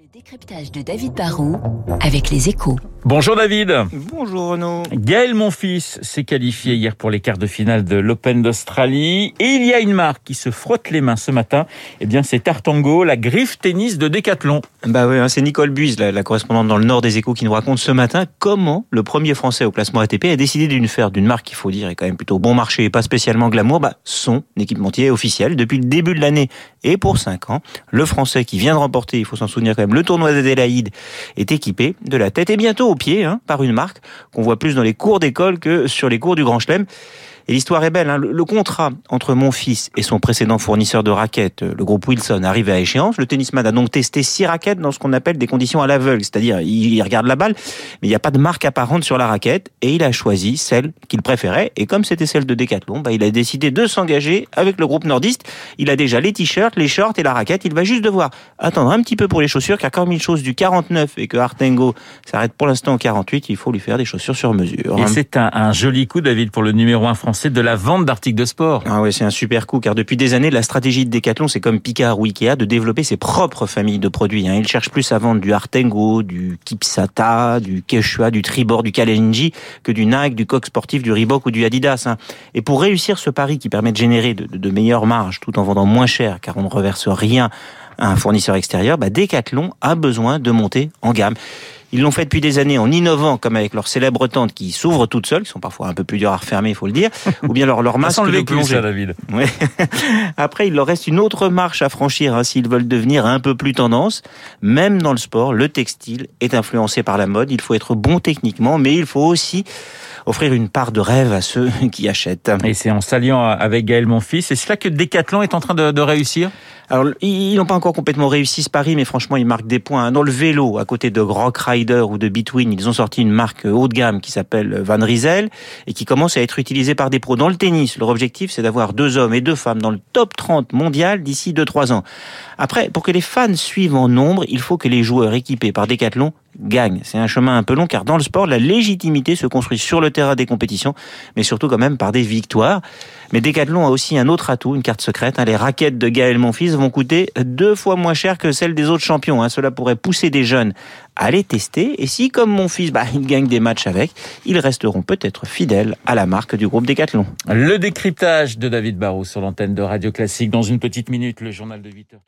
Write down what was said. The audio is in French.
Le décryptage de David Barrault avec les échos. Bonjour David. Bonjour Renaud. Gaël Monfils s'est qualifié hier pour les quarts de finale de l'Open d'Australie. Et il y a une marque qui se frotte les mains ce matin. Eh bien, c'est Tartango, la griffe tennis de Décathlon. Bah oui, hein, c'est Nicole Buise, la, la, correspondante dans le Nord des Échos, qui nous raconte ce matin comment le premier Français au classement ATP a décidé d'une faire d'une marque qu'il faut dire est quand même plutôt bon marché et pas spécialement glamour, bah, son équipementier officiel depuis le début de l'année et pour 5 ans. Le Français qui vient de remporter, il faut s'en souvenir quand même, le tournoi d'Adélaïde est équipé de la tête et bientôt aux pieds hein, par une marque qu'on voit plus dans les cours d'école que sur les cours du Grand Chelem. Et l'histoire est belle. Hein. Le, contrat entre mon fils et son précédent fournisseur de raquettes, le groupe Wilson, arrive à échéance. Le tennisman a donc testé six raquettes dans ce qu'on appelle des conditions à l'aveugle, c'est-à-dire il regarde la balle, mais il n'y a pas de marque apparente sur la raquette, et il a choisi celle qu'il préférait. Et comme c'était celle de Decathlon, bah, il a décidé de s'engager avec le groupe nordiste. Il a déjà les t-shirts, les shorts et la raquette. Il va juste devoir attendre un petit peu pour les chaussures, car comme il chose du 49 et que Artengo s'arrête pour l'instant au 48, il faut lui faire des chaussures sur mesure. Et c'est un, un joli coup, David, pour le numéro 1 français de la vente d'articles de sport. Ah ouais, c'est un super coup car depuis des années, la stratégie de Decathlon, c'est comme Picard ou Ikea de développer ses propres familles de produits. Hein. Ils cherchent plus à vendre du Artengo, du Kipsata, du Quechua, du Tribord, du Kalenji que du Nike, du Coq sportif, du Reebok ou du Adidas. Hein. Et pour réussir ce pari qui permet de générer de, de, de meilleures marges tout en vendant moins cher car on ne reverse rien à un fournisseur extérieur, bah Decathlon a besoin de monter en gamme. Ils l'ont fait depuis des années en innovant, comme avec leur célèbre tente qui s'ouvre toute seule, qui sont parfois un peu plus dures à refermer, il faut le dire, ou bien leur, leur masque de plongée. Ça, David. Ouais. Après, il leur reste une autre marche à franchir hein, s'ils veulent devenir un peu plus tendance. Même dans le sport, le textile est influencé par la mode. Il faut être bon techniquement, mais il faut aussi offrir une part de rêve à ceux qui achètent. Et c'est en s'alliant avec Gaël Monfils, c'est cela que Decathlon est en train de, de réussir? Alors, ils n'ont pas encore complètement réussi ce pari, mais franchement, ils marquent des points. Dans le vélo, à côté de Rock Ou de Between, ils ont sorti une marque haut de gamme qui s'appelle Van Riesel et qui commence à être utilisée par des pros. Dans le tennis, leur objectif, c'est d'avoir deux hommes et deux femmes dans le top 30 mondial d'ici 2-3 ans. Après, pour que les fans suivent en nombre, il faut que les joueurs équipés par Decathlon gagnent. C'est un chemin un peu long car dans le sport, la légitimité se construit sur le terrain des compétitions, mais surtout quand même par des victoires. Mais Decathlon a aussi un autre atout, une carte secrète. Les raquettes de Gaël Monfils vont coûter deux fois moins cher que celles des autres champions. Cela pourrait pousser des jeunes à les tester. Et si, comme mon fils, bah, gagne des matchs avec, ils resteront peut-être fidèles à la marque du groupe Decathlon. Le décryptage de David Barrault sur l'antenne de Radio Classique. Dans une petite minute, le journal de 8 heures.